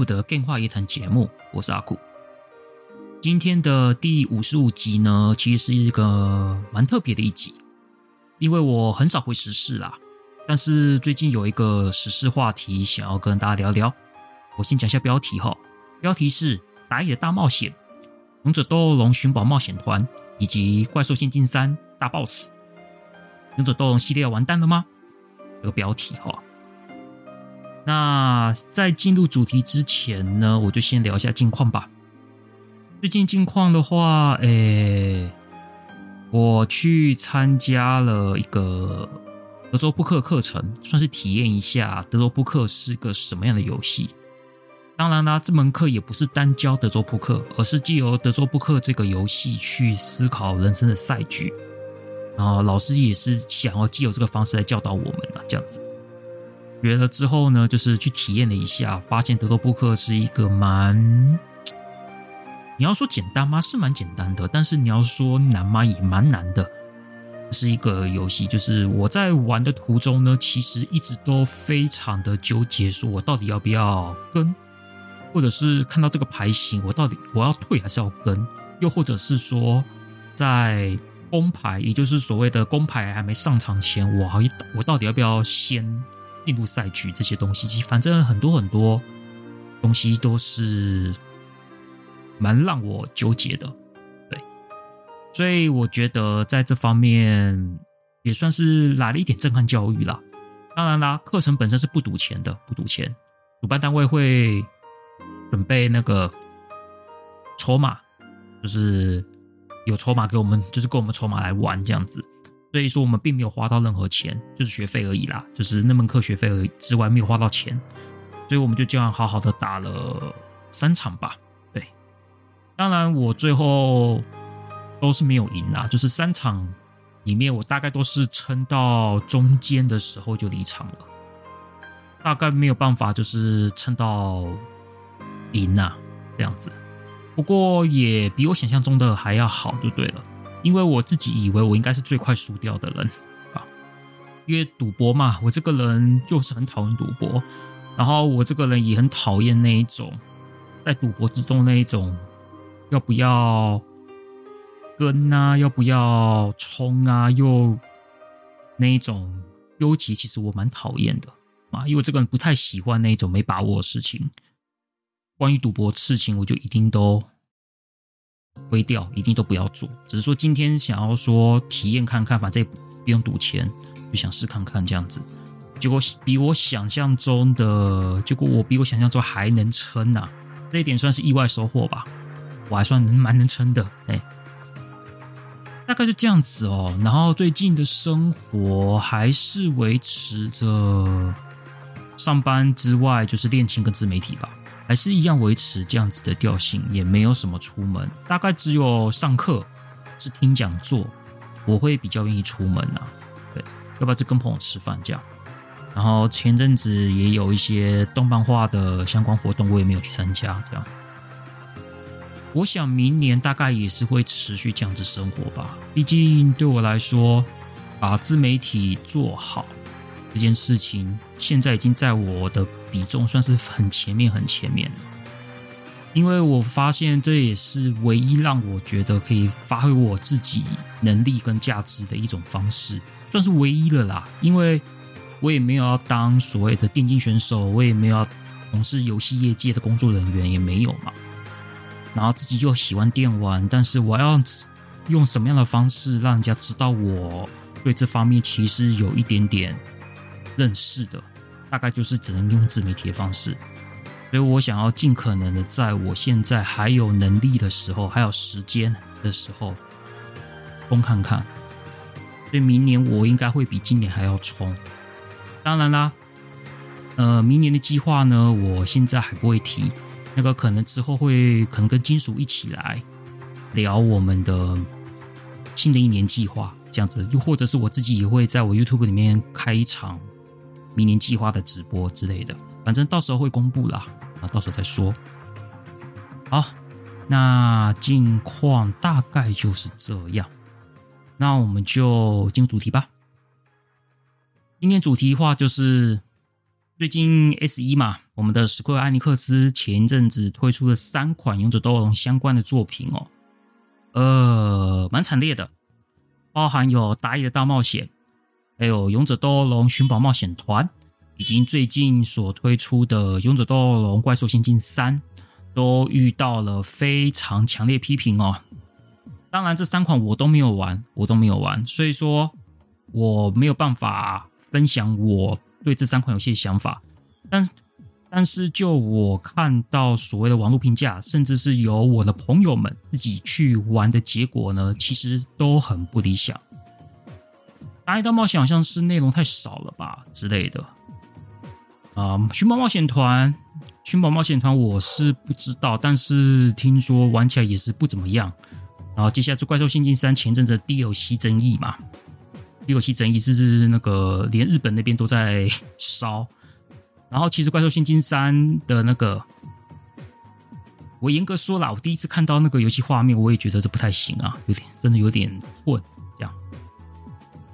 来到阿苦的 Game 话夜谈节目，我是阿苦。今天的第五十五集呢，其实是一个蛮特别的一集，因为我很少回时事啦，但是最近有一个时事话题想要跟大家聊聊。我先讲一下标题哈，标题是《打野的大冒险》、《勇者斗恶龙寻宝冒险团》以及《怪兽仙境三大 BOSS》。勇者斗龙系列完蛋了吗？这个标题哈。那在进入主题之前呢，我就先聊一下近况吧。最近近况的话，诶，我去参加了一个德州扑克课程，算是体验一下德州扑克是个什么样的游戏。当然啦，这门课也不是单教德州扑克，而是借由德州扑克这个游戏去思考人生的赛局。然后老师也是想要借由这个方式来教导我们啊，这样子。学了之后呢，就是去体验了一下，发现德州扑克是一个蛮……你要说简单吗？是蛮简单的，但是你要说难吗？也蛮难的。是一个游戏，就是我在玩的途中呢，其实一直都非常的纠结，说我到底要不要跟，或者是看到这个牌型，我到底我要退还是要跟，又或者是说在公牌，也就是所谓的公牌还没上场前，我好我到底要不要先。进入赛局这些东西，其实反正很多很多东西都是蛮让我纠结的，对，所以我觉得在这方面也算是来了一点震撼教育啦。当然啦，课程本身是不赌钱的，不赌钱，主办单位会准备那个筹码，就是有筹码给我们，就是给我们筹码来玩这样子。所以说我们并没有花到任何钱，就是学费而已啦，就是那门课学费而已之外没有花到钱，所以我们就这样好好的打了三场吧。对，当然我最后都是没有赢啦，就是三场里面我大概都是撑到中间的时候就离场了，大概没有办法就是撑到赢呐这样子。不过也比我想象中的还要好，就对了。因为我自己以为我应该是最快输掉的人啊，因为赌博嘛，我这个人就是很讨厌赌博，然后我这个人也很讨厌那一种在赌博之中那一种要不要跟啊，要不要冲啊，又那一种纠结，其实我蛮讨厌的啊，因为我这个人不太喜欢那一种没把握的事情。关于赌博事情，我就一定都。灰掉，一定都不要做。只是说今天想要说体验看看，反正也不用赌钱，就想试看看这样子。结果比我想象中的，结果我比我想象中还能撑呐，这一点算是意外收获吧。我还算能蛮能撑的，哎，大概就这样子哦。然后最近的生活还是维持着上班之外，就是练琴跟自媒体吧。还是一样维持这样子的调性，也没有什么出门，大概只有上课是听讲座，我会比较愿意出门啊。对，要不然就跟朋友吃饭这样。然后前阵子也有一些动漫画的相关活动，我也没有去参加。这样，我想明年大概也是会持续这样子生活吧。毕竟对我来说，把自媒体做好。这件事情现在已经在我的比重算是很前面、很前面了，因为我发现这也是唯一让我觉得可以发挥我自己能力跟价值的一种方式，算是唯一了啦。因为我也没有要当所谓的电竞选手，我也没有要从事游戏业界的工作人员，也没有嘛。然后自己又喜欢电玩，但是我要用什么样的方式让人家知道我对这方面其实有一点点。认识的大概就是只能用自媒体的方式，所以我想要尽可能的在我现在还有能力的时候，还有时间的时候，冲看看。所以明年我应该会比今年还要冲。当然啦，呃，明年的计划呢，我现在还不会提，那个可能之后会可能跟金属一起来聊我们的新的一年计划，这样子，又或者是我自己也会在我 YouTube 里面开一场明年计划的直播之类的，反正到时候会公布啦，啊，到时候再说。好，那近况大概就是这样，那我们就进入主题吧。今天主题的话就是。最近 S 一嘛，我们的史克威尔艾尼克斯前一阵子推出了三款勇者斗恶龙相关的作品哦，呃，蛮惨烈的，包含有《打野的大冒险》，还有《勇者斗恶龙寻宝冒险团》，以及最近所推出的《勇者斗恶龙怪兽仙境三》，都遇到了非常强烈批评哦。当然，这三款我都没有玩，我都没有玩，所以说我没有办法分享我。对这三款游戏的想法，但但是就我看到所谓的网络评价，甚至是由我的朋友们自己去玩的结果呢，其实都很不理想。打野大冒险好像是内容太少了吧之类的。啊、嗯，寻宝冒险团，寻宝冒险团我是不知道，但是听说玩起来也是不怎么样。然后接下来就怪兽仙境三前阵子的 DLC 争议嘛。游戏争议是那个连日本那边都在烧，然后其实《怪兽仙境三》的那个，我严格说啦，我第一次看到那个游戏画面，我也觉得这不太行啊，有点真的有点混。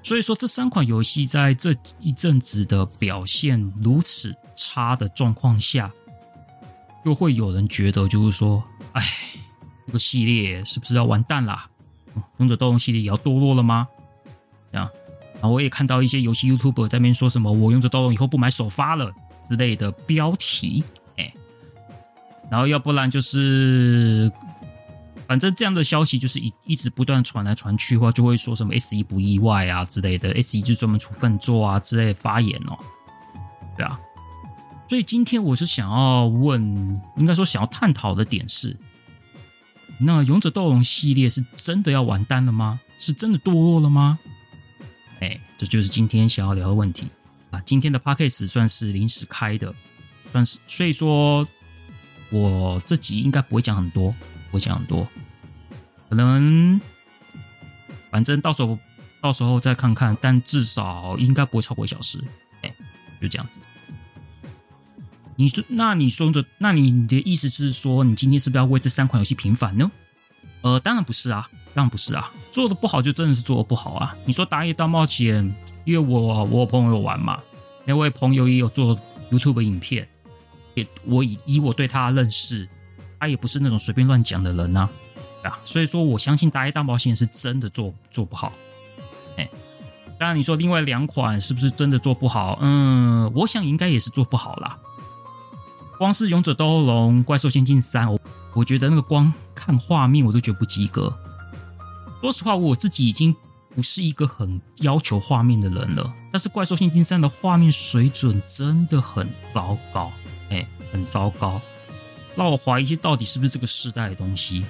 所以说这三款游戏在这一阵子的表现如此差的状况下，就会有人觉得就是说，哎，这个系列是不是要完蛋啦？勇者斗龙系列也要堕落了吗？这样。啊，我也看到一些游戏 YouTube 在那边说什么“我勇者斗龙以后不买首发了”之类的标题，哎，然后要不然就是，反正这样的消息就是一一直不断传来传去话，就会说什么 S 一不意外啊之类的，S 一就专门出份作啊之类的发言哦，对啊，所以今天我是想要问，应该说想要探讨的点是，那勇者斗龙系列是真的要完蛋了吗？是真的堕落了吗？哎，这就是今天想要聊的问题啊！今天的 podcast 算是临时开的，算是所以说，我这集应该不会讲很多，不会讲很多，可能反正到时候到时候再看看，但至少应该不会超过一小时。哎，就这样子。你说，那你说的，那你的意思是说，你今天是不是要为这三款游戏平反呢？呃，当然不是啊。当然不是啊，做的不好就真的是做的不好啊！你说《打野大冒险》，因为我我朋友玩嘛，那位朋友也有做 YouTube 影片，也我以以我对他的认识，他也不是那种随便乱讲的人呐，啊，所以说我相信《打野大冒险》是真的做做不好。哎，当然你说另外两款是不是真的做不好？嗯，我想应该也是做不好啦。光是《勇者斗恶龙：怪兽仙境三》，我我觉得那个光看画面我都觉得不及格。说实话，我自己已经不是一个很要求画面的人了。但是《怪兽仙境三》的画面水准真的很糟糕，哎，很糟糕，让我怀疑到底是不是这个世代的东西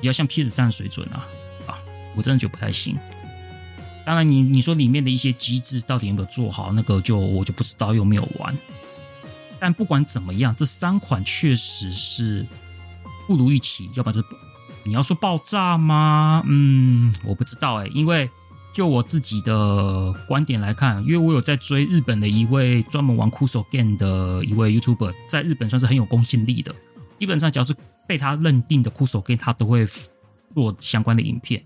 比较像 PS3 的水准啊？啊，我真的觉得不太行。当然你，你说里面的一些机制到底有没有做好，那个就我就不知道，又没有玩。但不管怎么样，这三款确实是不如预期，要不然就。你要说爆炸吗？嗯，我不知道哎，因为就我自己的观点来看，因为我有在追日本的一位专门玩酷手 game 的一位 YouTuber，在日本算是很有公信力的。基本上只要是被他认定的酷手 game，他都会做相关的影片。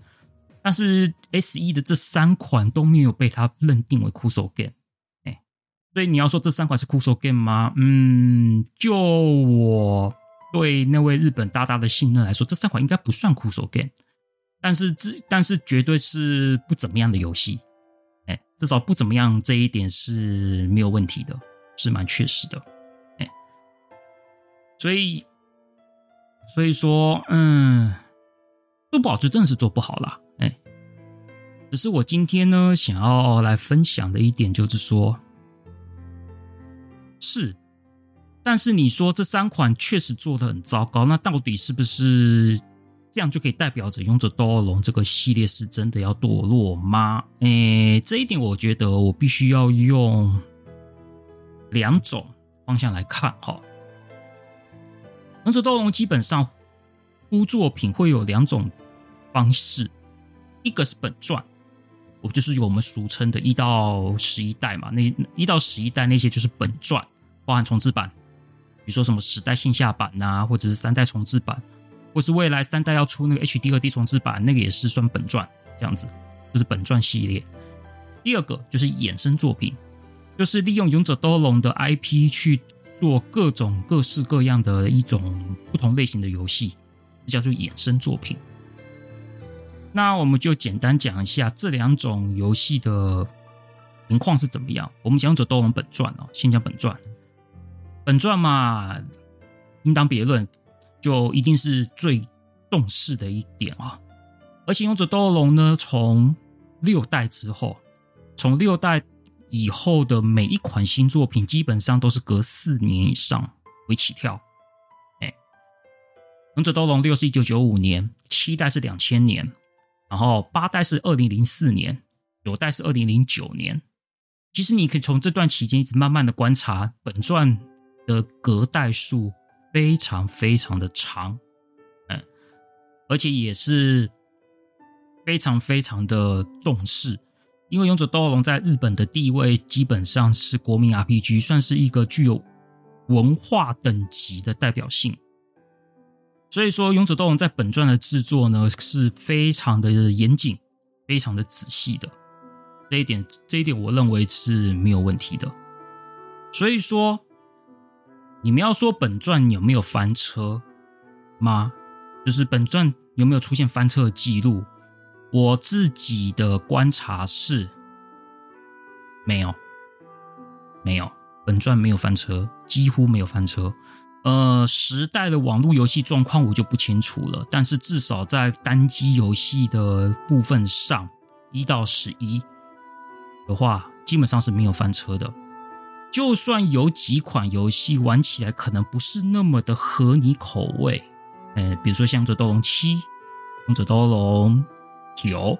但是 SE 的这三款都没有被他认定为酷手 game，哎，所以你要说这三款是酷手 game 吗？嗯，就我。对那位日本大大的信任来说，这三款应该不算酷手 game，但是这但是绝对是不怎么样的游戏，哎，至少不怎么样这一点是没有问题的，是蛮确实的，哎，所以所以说，嗯，做不好就真的是做不好了，哎，只是我今天呢想要来分享的一点就是说，是。但是你说这三款确实做的很糟糕，那到底是不是这样就可以代表着《勇者斗恶龙》这个系列是真的要堕落吗？诶，这一点我觉得我必须要用两种方向来看哈，《勇者斗龙》基本上出作品会有两种方式，一个是本传，我就是我们俗称的一到十一代嘛，那一到十一代那些就是本传，包含重制版，比如说什么十代线下版呐、或者是三代重制版，或是未来三代要出那个 HD 二 D 重制版，那个也是算本传这样子，就是本传系列。第二个就是衍生作品。就是利用《勇者斗龙》的 IP 去做各种各式各样的一种不同类型的游戏，叫做衍生作品。那我们就简单讲一下这两种游戏的情况是怎么样。我们讲《勇者斗龙》本传哦，先讲本传。本传嘛，应当别论，就一定是最重视的一点啊。而且《勇者斗龙》呢，从六代之后，从六代。以后的每一款新作品基本上都是隔四年以上为起跳。哎，《勇者斗龙六》是一九九五年，七代是两千年，然后八代是二零零四年，九代是二零零九年。其实你可以从这段期间一直慢慢的观察，本传的隔代数非常非常的长，嗯，而且也是非常非常的重视。因为《勇者斗恶龙》在日本的地位基本上是国民 RPG，算是一个具有文化等级的代表性。所以说，《勇者斗龙》在本传的制作呢是非常的严谨、非常的仔细的。这一点，这一点我认为是没有问题的。所以说，你们要说本传有没有翻车吗？就是本传有没有出现翻车的记录？我自己的观察是，没有，没有，本传没有翻车，几乎没有翻车。呃，时代的网络游戏状况我就不清楚了，但是至少在单机游戏的部分上，一到十一的话，基本上是没有翻车的。就算有几款游戏玩起来可能不是那么的合你口味，呃，比如说像《者斗龙七》《勇者斗龙》。九，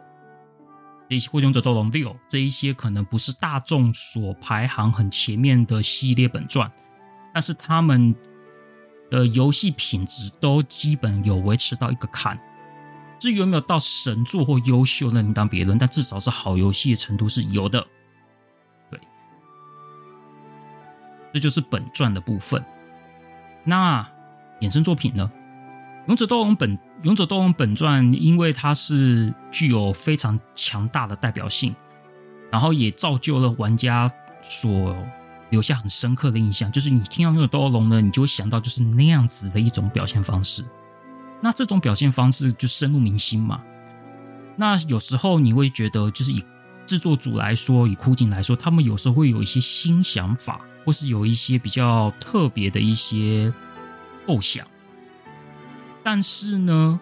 这些或者勇者斗龙六这一些可能不是大众所排行很前面的系列本传，但是他们的游戏品质都基本有维持到一个坎。至于有没有到神作或优秀，那另当别论，但至少是好游戏的程度是有的。对，这就是本传的部分。那衍生作品呢？勇者斗龙本勇者斗龙本传，因为它是具有非常强大的代表性，然后也造就了玩家所留下很深刻的印象。就是你听到勇者斗龙呢，你就会想到就是那样子的一种表现方式。那这种表现方式就深入民心嘛。那有时候你会觉得，就是以制作组来说，以枯井来说，他们有时候会有一些新想法，或是有一些比较特别的一些构想。但是呢，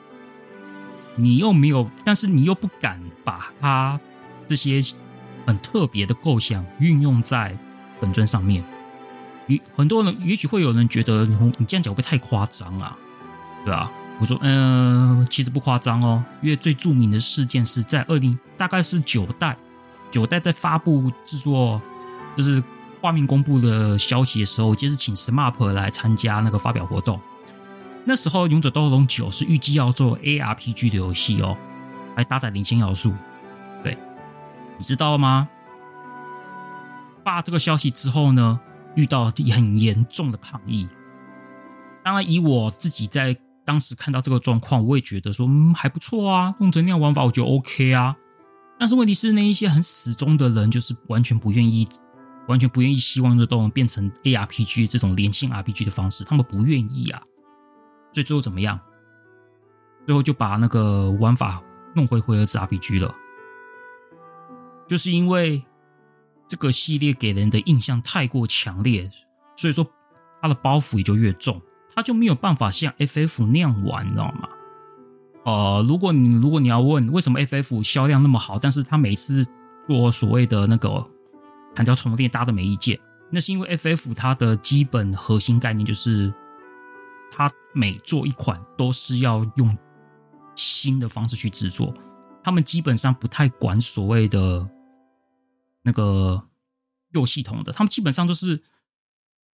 你又没有，但是你又不敢把它这些很特别的构想运用在本尊上面。与很多人，也许会有人觉得你你这样讲会不会太夸张啊？对吧？我说，嗯、其实不夸张哦。因为最著名的事件是在二零，大概是九代，九代在发布制作，就是画面公布的消息的时候，我就是请 SMAP 来参加那个发表活动。那时候，《勇者斗龙九》是预计要做 ARPG 的游戏哦，还搭载零星要素。对，你知道吗？发这个消息之后呢，遇到很严重的抗议。当然，以我自己在当时看到这个状况，我也觉得说，嗯，还不错啊，用着那样玩法，我觉得 OK 啊。但是问题是，那一些很死忠的人，就是完全不愿意，完全不愿意希望《勇者斗龙》变成 ARPG 这种连线 RPG 的方式，他们不愿意啊。所以最后怎么样？最后就把那个玩法弄回回合制 RPG 了，就是因为这个系列给人的印象太过强烈，所以说它的包袱也就越重，它就没有办法像 FF 那样玩，你知道吗？呃，如果你如果你要问为什么 FF 销量那么好，但是它每次做所谓的那个弹跳重练，大家都没意见，那是因为 FF 它的基本核心概念就是。他每做一款都是要用新的方式去制作，他们基本上不太管所谓的那个旧系统的，他们基本上都是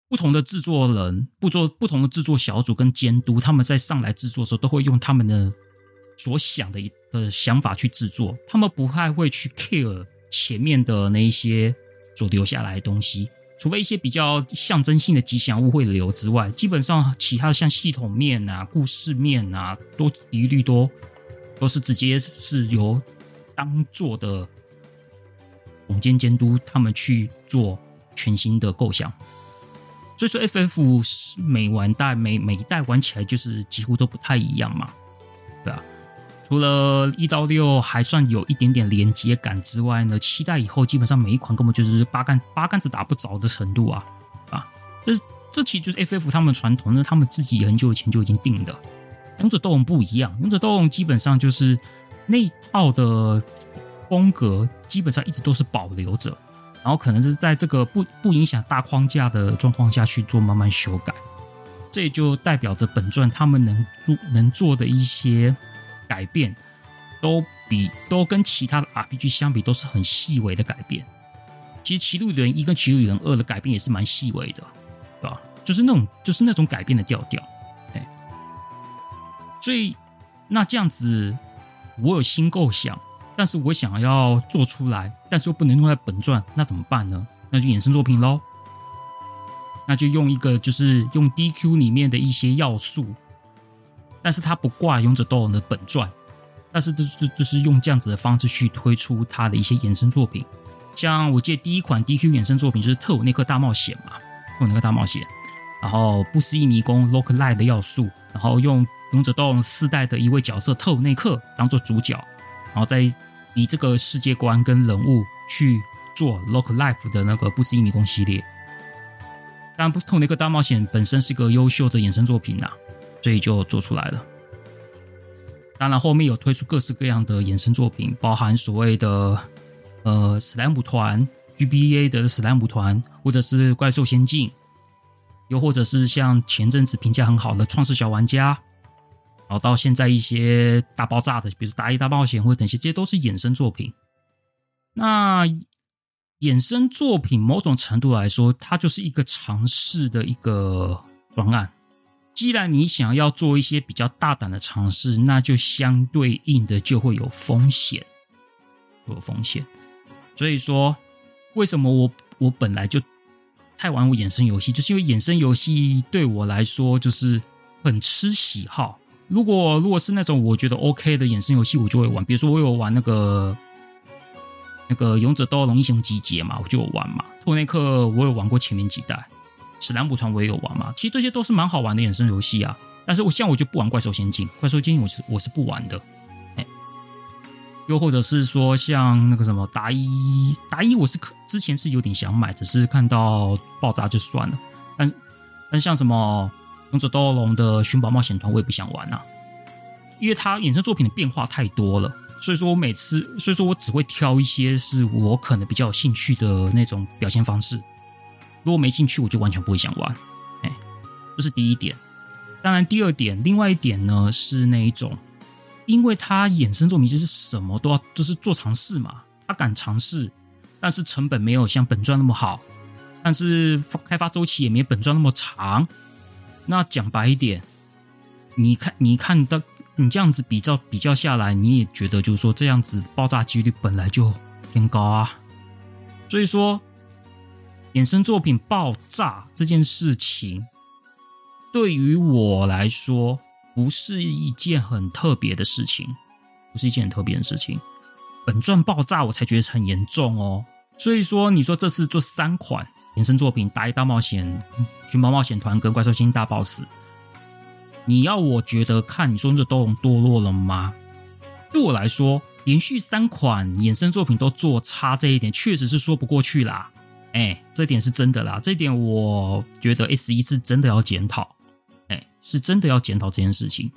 不同的制作人、不做不同的制作小组跟监督，他们在上来制作的时候，都会用他们的所想的一的想法去制作，他们不太会去 care 前面的那一些所留下来的东西，除非一些比较象征性的吉祥物会留之外，基本上其他的像系统面啊、故事面啊，都一律都都是直接是由当做的总监监督他们去做全新的构想。所以说，FF 是每玩代每每一代玩起来就是几乎都不太一样嘛，对啊。除了一到六还算有一点点连接感之外呢，期待以后基本上每一款根本就是八竿八竿子打不着的程度啊啊！这这其实就是 FF 他们传统，那他们自己很久以前就已经定的。勇者斗龙不一样，勇者斗龙基本上就是那一套的风格，基本上一直都是保留着。然后可能是在这个不不影响大框架的状况下去做慢慢修改，这也就代表着本传他们能做能做的一些改变，都比都跟其他的 RPG 相比都是很细微的改变。其实《骑鹿人一》跟《骑鹿人二》的改变也是蛮细微的，对吧？就是那种就是那种改变的调调。哎，所以那这样子，我有新构想。但是我想要做出来，但是又不能用在本传，那怎么办呢？那就衍生作品喽。那就用一个，就是用 DQ 里面的一些要素，但是它不挂勇者斗龙的本传，但是就是就是用这样子的方式去推出它的一些衍生作品。像我记得第一款 DQ 衍生作品就是特务内克大冒险嘛，特务内克大冒险，然后不思议迷宫 Lock Lite 的要素，然后用勇者斗龙四代的一位角色特务内克当做主角，然后再。以这个世界观跟人物去做《Lock Life》的那个不思议迷宫系列，当然，不同的一个大冒险本身是个优秀的衍生作品呐、所以就做出来了。当然，后面有推出各式各样的衍生作品，包含所谓的呃史莱姆团 GBA 的史莱姆团，或者是怪兽仙境，又或者是像前阵子评价很好的创世小玩家。然后到现在一些大爆炸的，比如说《大一大冒险》或等些，这些都是衍生作品。那衍生作品某种程度来说，它就是一个尝试的一个方案。既然你想要做一些比较大胆的尝试，那就相对应的就会有风险，有风险。所以说，为什么我我本来就太玩我衍生游戏，就是因为衍生游戏对我来说就是很吃喜好。如果如果是那种我觉得 OK 的衍生游戏，我就会玩。比如说我有玩那个那个《勇者斗龙英雄集结》嘛，我就有玩嘛。托内克我有玩过前面几代，史莱姆团我也有玩嘛。其实这些都是蛮好玩的衍生游戏啊。但是我像我就不玩怪兽仙境，怪兽仙境我是我是不玩的。哎，又或者是说像那个什么达伊达伊，我是可之前是有点想买，只是看到爆炸就算了。但但像什么？勇者斗恶龙的寻宝冒险团，我也不想玩呐、啊，因为它衍生作品的变化太多了，所以说我每次，所以说我只会挑一些是我可能比较有兴趣的那种表现方式。如果没兴趣，我就完全不会想玩。哎，这是第一点。当然，第二点，另外一点呢是那一种，因为它衍生作品就是什么都要就是做尝试嘛，他敢尝试，但是成本没有像本传那么好，但是开发周期也没本传那么长。那讲白一点，你看，你看的，你这样子比较比较下来，你也觉得就是说这样子爆炸几率本来就偏高啊。所以说，衍生作品爆炸这件事情，对于我来说不是一件很特别的事情，不是一件很特别的事情。本传爆炸我才觉得很严重哦。所以说，你说这次做三款。衍生作品《达伊大冒险》、《熊猫冒险团》跟《怪兽星大 BOSS》，你要我觉得看你说这斗龙堕落了吗？对我来说，连续三款衍生作品都做差这一点，确实是说不过去啦。哎，这点是真的啦，这点我觉得 S.E 是真的要检讨，哎，是真的要检讨这件事情。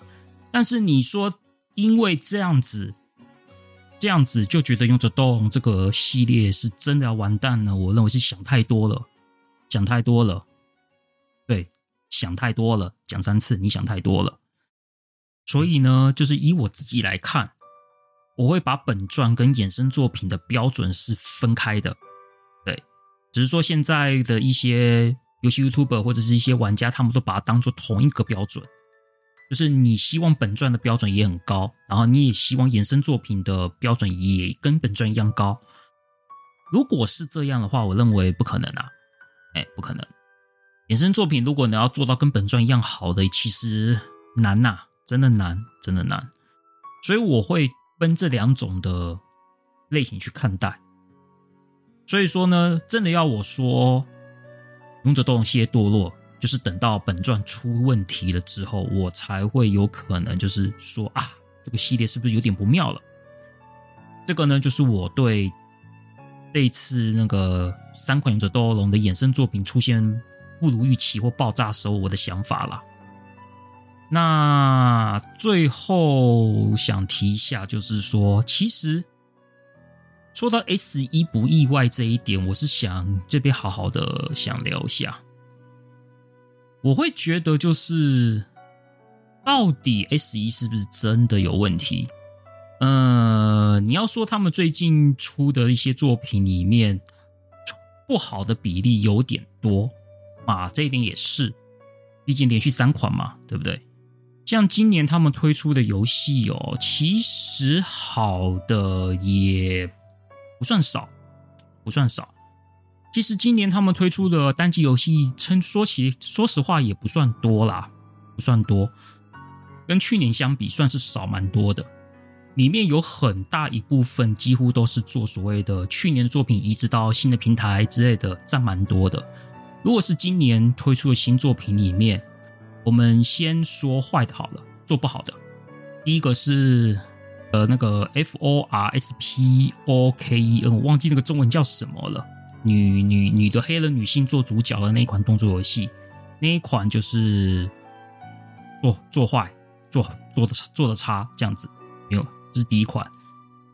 但是你说因为这样子。这样子就觉得勇者斗龙这个系列是真的要完蛋了，我认为是想太多了，想太多了，对，想太多了，讲三次，你想太多了。所以呢，就是以我自己来看，我会把本传跟衍生作品的标准是分开的，只是说现在的一些游戏 YouTuber 或者是一些玩家，他们都把它当做同一个标准，就是你希望本传的标准也很高，然后你也希望衍生作品的标准也跟本传一样高。如果是这样的话，我认为不可能啊，哎，不可能。衍生作品如果你要做到跟本传一样好的，其实难呐、真的难，真的难。所以我会分这两种的类型去看待。所以说呢，真的要我说，勇者斗龙系列堕落，就是等到本传出问题了之后，我才会有可能就是说啊，这个系列是不是有点不妙了？这个呢，就是我对这一次那个三款勇者斗龙的衍生作品出现不如预期或爆炸时候，我的想法了。那最后想提一下，就是说，其实。说到 S1 不意外这一点，我是想这边好好的想聊一下。我会觉得就是，到底 S1 是不是真的有问题？呃，你要说他们最近出的一些作品里面不好的比例有点多啊，这一点也是，毕竟连续三款嘛，对不对？像今年他们推出的游戏哦，其实好的也。不算少，不算少。其实今年他们推出的单机游戏，称说起说实话也不算多啦，不算多。跟去年相比，算是少蛮多的。里面有很大一部分几乎都是做所谓的去年的作品移植到新的平台之类的，占蛮多的。如果是今年推出的新作品里面，我们先说坏的好了，做不好的，第一个是。呃，那个 F O R S P O K E N，我忘记那个中文叫什么了。女女女的黑人女性做主角的那一款动作游戏，那一款就是做做坏，做做的做的差这样子。没有，这是第一款。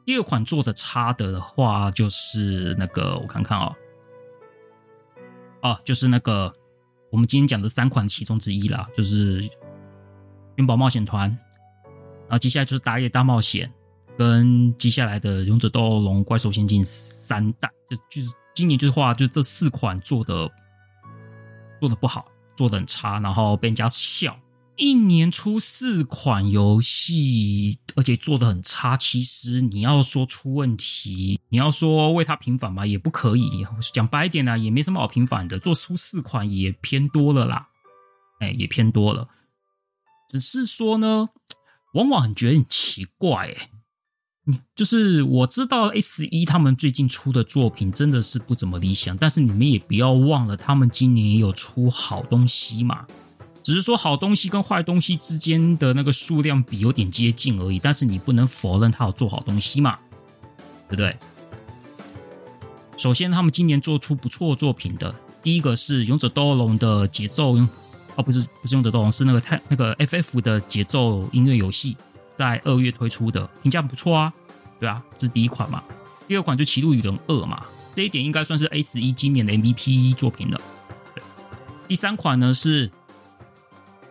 第二款做的差的话，就是那个我看看啊、哦，哦，就是那个我们今天讲的三款其中之一啦，就是《寻宝冒险团》。然后接下来就是《打野大冒险》，跟接下来的《勇者斗龙怪兽仙境》三代，就就是今年就是话，就这四款做的做的不好，做的很差，然后被人家笑。一年出四款游戏，而且做的很差，其实你要说出问题，你要说为他平反嘛，也不可以。讲白一点呢，也没什么好平反的，做出四款也偏多了啦，哎，也偏多了。只是说呢。往往很觉得很奇怪，哎，就是我知道 S1 他们最近出的作品真的是不怎么理想，但是你们也不要忘了，他们今年也有出好东西嘛，只是说好东西跟坏东西之间的那个数量比有点接近而已，但是你不能否认他有做好东西嘛，对不对？首先，他们今年做出不错作品的，第一个是《勇者斗龙》的节奏。哦，不是不是勇者斗龙，是那个太那个 FF 的节奏音乐游戏，在二月推出的，评价不错啊，对啊，这是第一款嘛。第二款就《歧路旅人二》嘛，这一点应该算是 S1 今年的 MVP 作品了。对，第三款呢是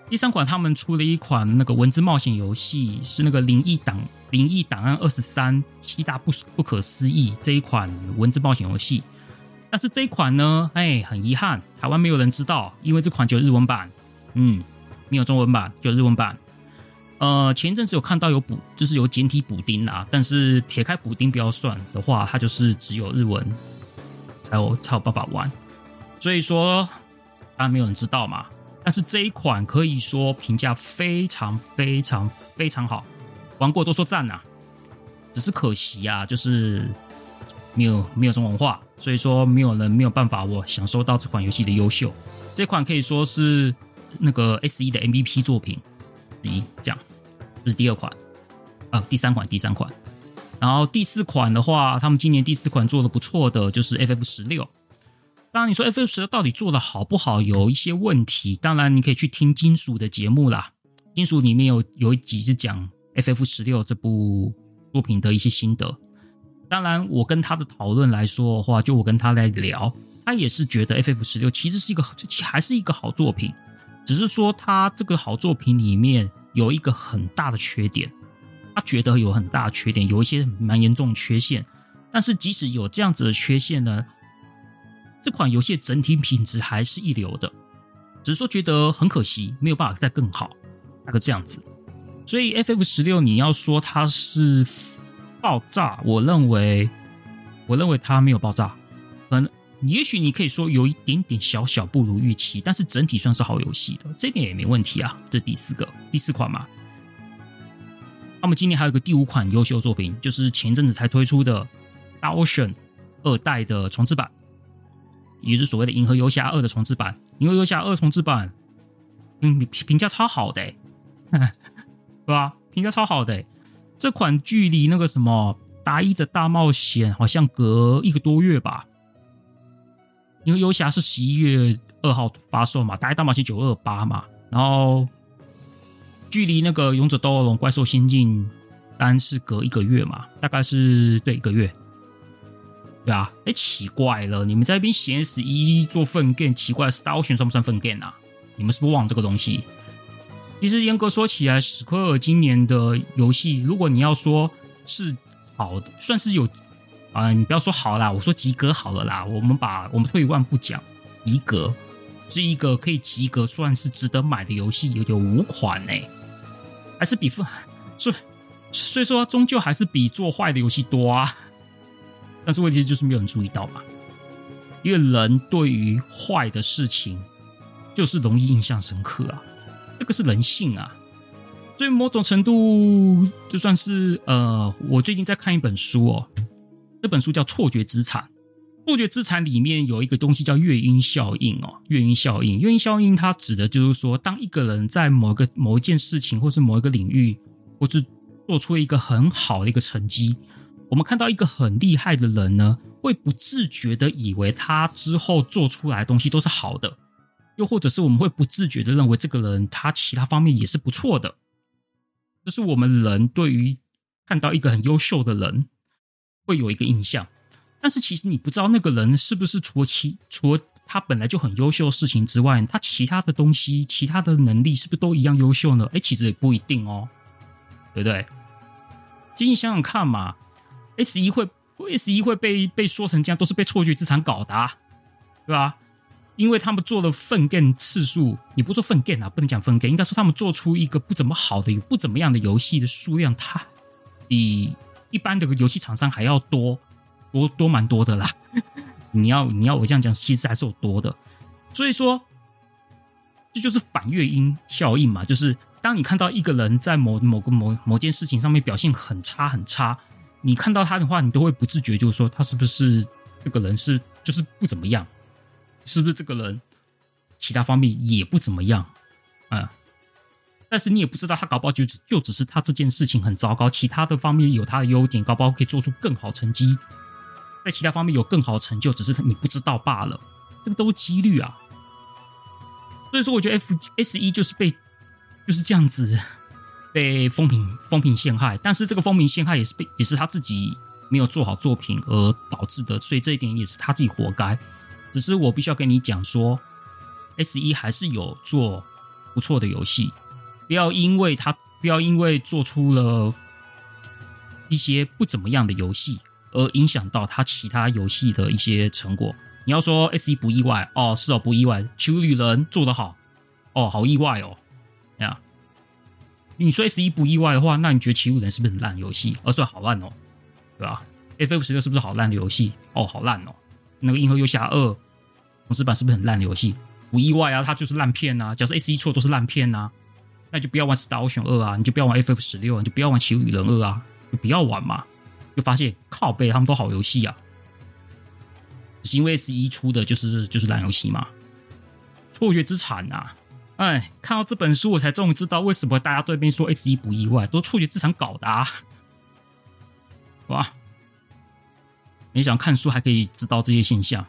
第三款，他们出了一款那个文字冒险游戏，是那个灵异档灵异档案二十三七大不不可思议这一款文字冒险游戏，但是这一款呢，哎，很遗憾，台湾没有人知道，因为这款只有日文版。嗯，没有中文版，就日文版。呃，前一阵子有看到有补，就是有简体补丁啊，但是撇开补丁不要算的话，它就是只有日文才有才有办法玩。所以说，当然没有人知道嘛。但是这一款可以说评价非常非常非常好，玩过都说赞呐、只是可惜啊，就是没有没有中文化，所以说没有人没有办法我享受到这款游戏的优秀。这款可以说是。那个 S1 的 MVP 作品，一这样，这是第二款，啊，第三款，第三款，然后第四款的话，他们今年第四款做的不错的就是 FF 十六。当然，你说 FF 十六到底做的好不好，有一些问题。当然，你可以去听金属的节目啦，金属里面有有一集是讲 FF 十六这部作品的一些心得。当然，我跟他的讨论来说的话，就我跟他来聊，他也是觉得 FF 十六其实是一个还是一个好作品。只是说他这个好作品里面有一个很大的缺点，他觉得有很大的缺点，有一些蛮严重的缺陷。但是即使有这样子的缺陷呢，这款游戏整体品质还是一流的，只是说觉得很可惜，没有办法再更好，大概这样子。所以 FF 十六你要说它是爆炸，我认为，我认为它没有爆炸，可能也许你可以说有一点点小小不如预期，但是整体算是好游戏的，这点也没问题啊。这是第四个，第四款嘛。那么今年还有个第五款优秀作品，就是前阵子才推出的《Star Ocean》二代的重置版。也就是所谓的《银河游侠二》的重置版，《银河游侠二》重置版，嗯，评价超好的，欸，对吧？评价超好的，欸，这款距离那个什么《达伊的大冒险》好像隔一个多月吧，《因为游侠》是十一月二号发售嘛，《达伊大冒险》九二八嘛，然后距离那个《勇者斗恶龙：怪兽仙境单》是隔一个月嘛，大概是对一个月。对啊，哎，奇怪了，你们在那边写死一做粪 game，奇怪，Star Ocean 算不算粪 game 啊？你们是不是忘了这个东西？其实严格说起来，史克尔今年的游戏，如果你要说是好的，算是有啊、你不要说好啦，我说及格好了啦。我们把我们退一万步讲，及格是一个可以及格，算是值得买的游戏，有有五款呢，还是比分，所以所以说终究还是比做坏的游戏多啊。但是问题就是没有人注意到嘛，因为人对于坏的事情就是容易印象深刻啊，这个是人性啊。所以某种程度就算是呃，我最近在看一本书哦，这本书叫《错觉资产》。错觉资产里面有一个东西叫月晕效应哦，月晕效应，月晕效应它指的就是说，当一个人在某个某一件事情，或是某一个领域，或是做出了一个很好的一个成绩。我们看到一个很厉害的人呢，会不自觉的以为他之后做出来的东西都是好的，又或者是我们会不自觉的认为这个人他其他方面也是不错的。这是我们人对于看到一个很优秀的人会有一个印象，但是其实你不知道那个人是不是除了其除了他本来就很优秀的事情之外，他其他的东西、其他的能力是不是都一样优秀呢？哎，其实也不一定哦，对不对？其实你想想看嘛。S 一会 S 一会被被说成这样，都是被错觉资产搞的，啊，对吧？因为他们做的粪 game 次数，你不说粪 game 啊，不能讲粪 game，应该说他们做出一个不怎么好的、不怎么样的游戏的数量，它比一般的游戏厂商还要多多多蛮多的啦。你要你要我这样讲，其实还是有多的。所以说，这就是反月音效应嘛，就是当你看到一个人在某某个某某件事情上面表现很差很差。你看到他的话，你都会不自觉，就是说他是不是这个人是就是不怎么样，是不是这个人其他方面也不怎么样啊？但是你也不知道他搞不好就就只是他这件事情很糟糕，其他的方面有他的优点，搞不好可以做出更好成绩，在其他方面有更好的成就，只是你不知道罢了。这个都是几率啊。所以说，我觉得 F S 一就是被就是这样子。被风评风评陷害，但是这个风评陷害也是被也是他自己没有做好作品而导致的，所以这一点也是他自己活该。只是我必须要跟你讲说，S1 还是有做不错的游戏，不要因为他不要因为做出了一些不怎么样的游戏而影响到他其他游戏的一些成果。你要说 S1 不意外哦，是哦，不意外，《奇物旅人》做得好哦，好意外哦，呀。你说 S 一不意外的话，那你觉得《奇物人》是不是很烂游戏？而说好烂哦，对吧？FF 十六是不是好烂的游戏？哦，好烂哦。那个《银河游侠二》重置版是不是很烂的游戏？不意外啊，它就是烂片啊。假设 S 一错都是烂片啊，那就不要玩《Star Ocean 二》啊，你就不要玩 FF 十六，你就不要玩《奇物旅人二》啊，就不要玩嘛。就发现靠背，他们都好游戏啊，只是因为 S 一出的就是就是烂游戏嘛，错觉之产啊。哎，看到这本书，我才终于知道为什么大家对面说 S 一不意外，都错觉资产搞的啊！哇，没想看书还可以知道这些现象，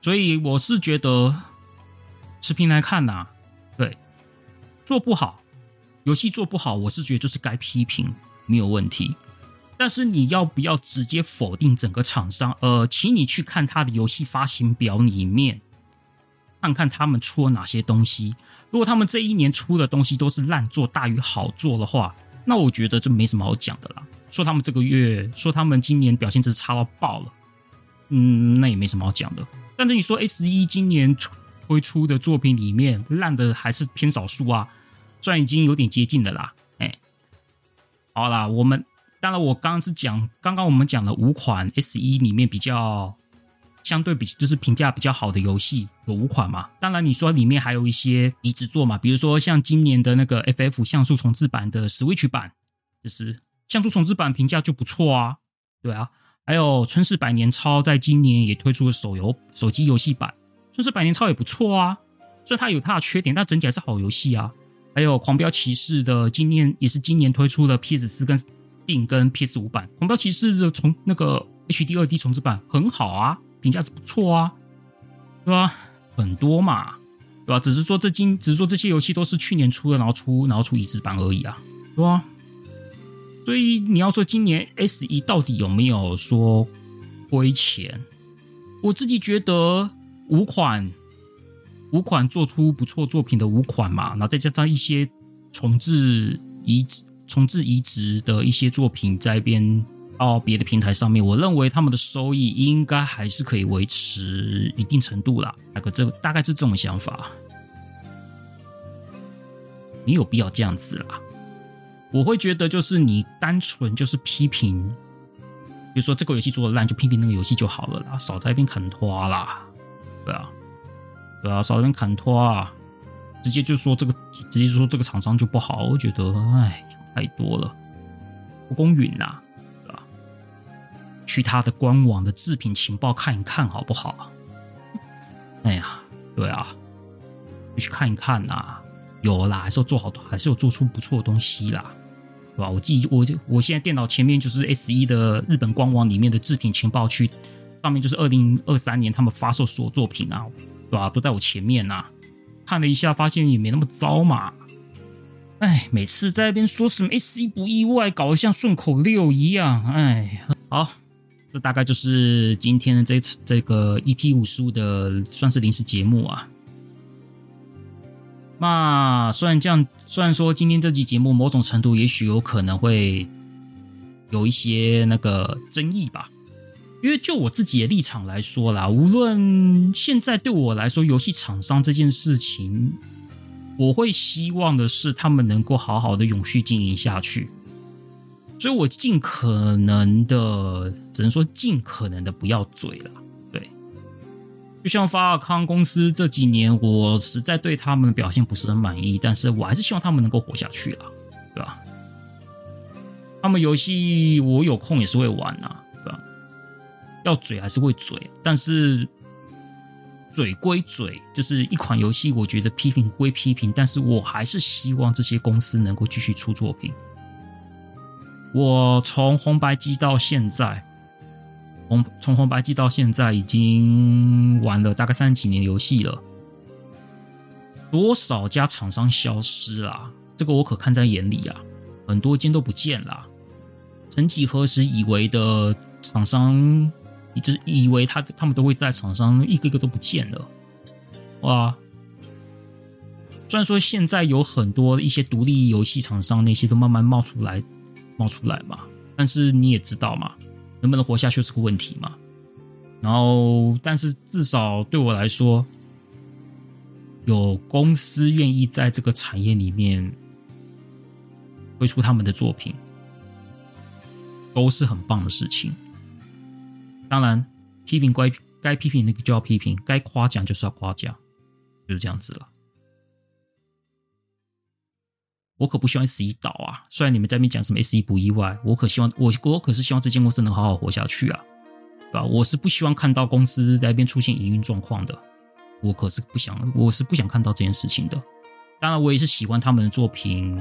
所以我是觉得持平来看呐、对，做不好，游戏做不好，我是觉得就是该批评，没有问题。但是你要不要直接否定整个厂商？呃，请你去看他的游戏发行表里面，看看他们出了哪些东西。如果他们这一年出的东西都是烂作大于好作的话，那我觉得就没什么好讲的啦。说他们这个月，说他们今年表现真是差到爆了，嗯，那也没什么好讲的。但是你说 S 一今年推出的作品里面烂的还是偏少数啊，虽然已经有点接近的啦。哎，好啦，我们当然我刚刚是讲，刚刚我们讲了五款 S 一里面比较相对比就是评价比较好的游戏有五款嘛。当然你说里面还有一些移植作嘛，比如说像今年的那个 FF 像素重置版的 Switch 版，就是像素重置版评价就不错啊，对啊。还有《春世百年抄》在今年也推出了手游手机游戏版，《春世百年抄》也不错啊。虽然它有它的缺点，但整体还是好游戏啊。还有《狂飙骑士》的今年也是今年推出了 PS 四跟定跟 PS 五版，《狂飙骑士》的重那个 HD 二 D 重置版很好啊，评价是不错啊，对吧？很多嘛，对吧？只是说这今只是说这些游戏都是去年出的，然后出然后出移植版而已啊，对吧？所以你要说今年 S 一到底有没有说亏钱？我自己觉得五款五款做出不错作品的五款嘛，然后再加上一些重置移植重置移植的一些作品在一边到别的平台上面，我认为他们的收益应该还是可以维持一定程度啦。大概这大概是这种想法，没有必要这样子啦。我会觉得，就是你单纯就是批评，比如说这个游戏做的烂，就批评那个游戏就好了啦，少在一边砍拖啦，对啊，对啊，少在那边砍拖啊，直接就说这个，直接说这个厂商就不好，我觉得，哎，太多了，不公允呐，对吧？去他的官网的制品情报看一看好不好？哎呀，对啊，你去看一看呐，有啦，还是有做好，还是有做出不错的东西啦。对吧？我记我我现在电脑前面就是 S 一的日本官网里面的制品情报区，上面就是二零二三年他们发售所有作品啊，对吧？都在我前面呐、看了一下，发现也没那么糟嘛。哎，每次在那边说什么 S 一不意外，搞得像顺口溜一样。哎，好，这大概就是今天的这次这个 EP 五十五的算是临时节目啊。那虽然这样，虽然说今天这期节目某种程度也许有可能会有一些那个争议吧，因为就我自己的立场来说啦，无论现在对我来说，游戏厂商这件事情，我会希望的是他们能够好好的永续经营下去，所以我尽可能的，只能说尽可能的不要嘴了。对就像发尔康公司这几年，我实在对他们的表现不是很满意，但是我还是希望他们能够活下去啊，对吧？他们游戏我有空也是会玩呐，要嘴还是会嘴，但是嘴归嘴，就是一款游戏，我觉得批评归批评，但是我还是希望这些公司能够继续出作品。我从红白机到现在。红从红白机到现在已经玩了大概三十几年游戏了，多少家厂商消失了？这个我可看在眼里啊，很多间都不见了。曾几何时，以为的厂商，你就是以为他他们都会在厂商，一个一个都不见了。哇！虽然说现在有很多一些独立游戏厂商，那些都慢慢冒出来，冒出来嘛，但是你也知道嘛。能不能活下去是个问题嘛？然后，但是至少对我来说，有公司愿意在这个产业里面推出他们的作品，都是很棒的事情。当然，批评该该批评那个就要批评，该夸奖就是要夸奖，就是这样子了。我可不希望 S 一倒啊！虽然你们在那边讲什么 S 一不意外，我可希望我我可是希望这间公司能好好活下去啊，对吧？我是不希望看到公司在那边出现营运状况的，我可是不想，我是不想看到这件事情的。当然，我也是喜欢他们的作品，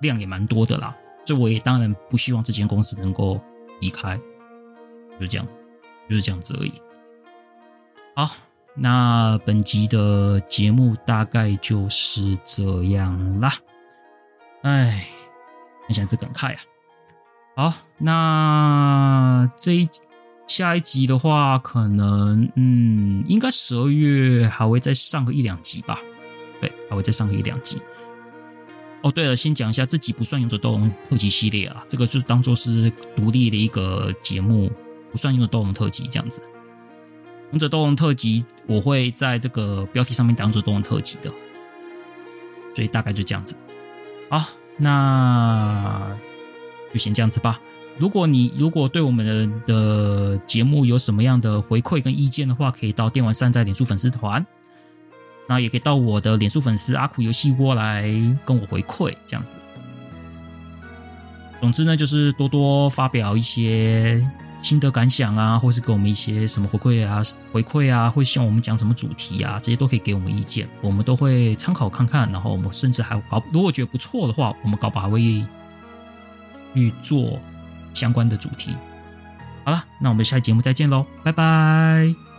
量也蛮多的啦，所以我也当然不希望这间公司能够离开，就这样，就是这样子而已。好，那本集的节目大概就是这样啦。哎，很想这感慨啊！好，那这一下一集的话，可能嗯，应该十二月还会再上个一两集吧？对，还会再上个一两集。哦，对了，先讲一下，这集不算《勇者斗龙》特辑系列啊，这个就是当做是独立的一个节目，不算《用的斗龙》特辑这样子。勇者斗龙特辑，我会在这个标题上面当做斗龙特辑的，所以大概就这样子。好，那就先这样子吧。如果你如果对我们的的节目有什么样的回馈跟意见的话，可以到电玩善哉脸书粉丝团，那也可以到我的脸书粉丝阿苦游戏窝来跟我回馈，这样子。总之呢，就是多多发表一些心得感想啊，或是给我们一些什么回馈啊、回馈啊，会希望我们讲什么主题啊，这些都可以给我们意见，我们都会参考看看。然后我们甚至还搞，如果觉得不错的话，我们搞不好还会去做。相关的主题，好了，那我们下期节目再见喽，拜拜。